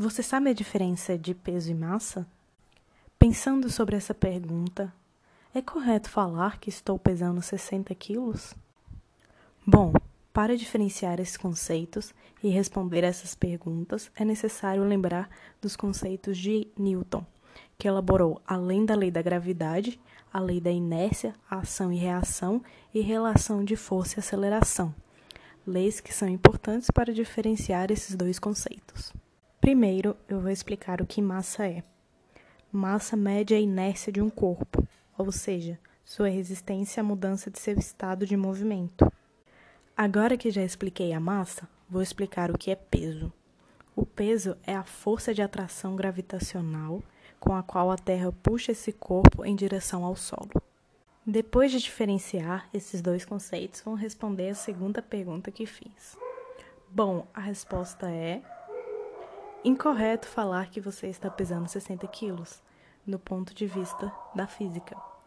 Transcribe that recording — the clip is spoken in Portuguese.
Você sabe a diferença de peso e massa? Pensando sobre essa pergunta, é correto falar que estou pesando 60 quilos? Bom, para diferenciar esses conceitos e responder essas perguntas, é necessário lembrar dos conceitos de Newton, que elaborou, além da lei da gravidade, a lei da inércia, ação e reação e relação de força e aceleração. Leis que são importantes para diferenciar esses dois conceitos. Primeiro, eu vou explicar o que massa é. Massa mede a inércia de um corpo, ou seja, sua resistência à mudança de seu estado de movimento. Agora que já expliquei a massa, vou explicar o que é peso. O peso é a força de atração gravitacional com a qual a Terra puxa esse corpo em direção ao solo. Depois de diferenciar esses dois conceitos, vamos responder a segunda pergunta que fiz. Bom, a resposta é incorreto falar que você está pesando 60 quilos, no ponto de vista da física.